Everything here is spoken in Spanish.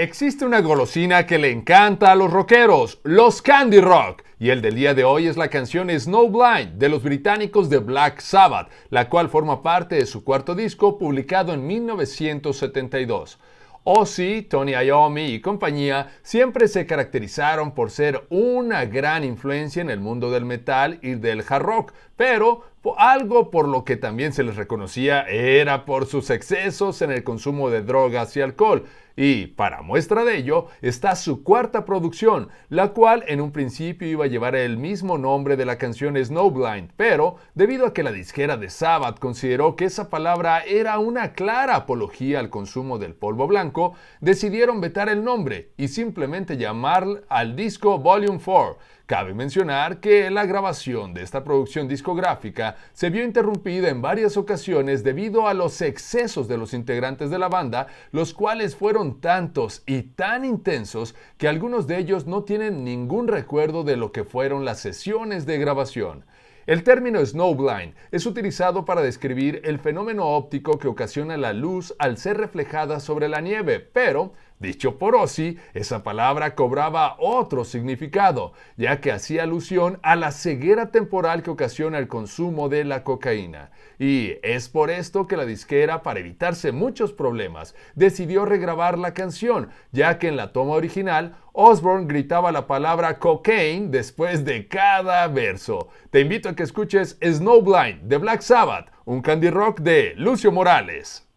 Existe una golosina que le encanta a los rockeros, los Candy Rock, y el del día de hoy es la canción Snowblind de los británicos de Black Sabbath, la cual forma parte de su cuarto disco publicado en 1972. Ozzy, Tony Iommi y compañía siempre se caracterizaron por ser una gran influencia en el mundo del metal y del hard rock, pero algo por lo que también se les reconocía era por sus excesos en el consumo de drogas y alcohol. Y para muestra de ello está su cuarta producción, la cual en un principio iba a llevar el mismo nombre de la canción Snowblind, pero debido a que la disquera de Sabbath consideró que esa palabra era una clara apología al consumo del polvo blanco, decidieron vetar el nombre y simplemente llamar al disco Volume 4 Cabe mencionar que la grabación de esta producción discográfica se vio interrumpida en varias ocasiones debido a los excesos de los integrantes de la banda, los cuales fueron tantos y tan intensos que algunos de ellos no tienen ningún recuerdo de lo que fueron las sesiones de grabación. El término snowblind es utilizado para describir el fenómeno óptico que ocasiona la luz al ser reflejada sobre la nieve, pero Dicho por Ozzy, esa palabra cobraba otro significado, ya que hacía alusión a la ceguera temporal que ocasiona el consumo de la cocaína. Y es por esto que la disquera, para evitarse muchos problemas, decidió regrabar la canción, ya que en la toma original Osborne gritaba la palabra cocaine después de cada verso. Te invito a que escuches Snowblind de Black Sabbath, un candy rock de Lucio Morales.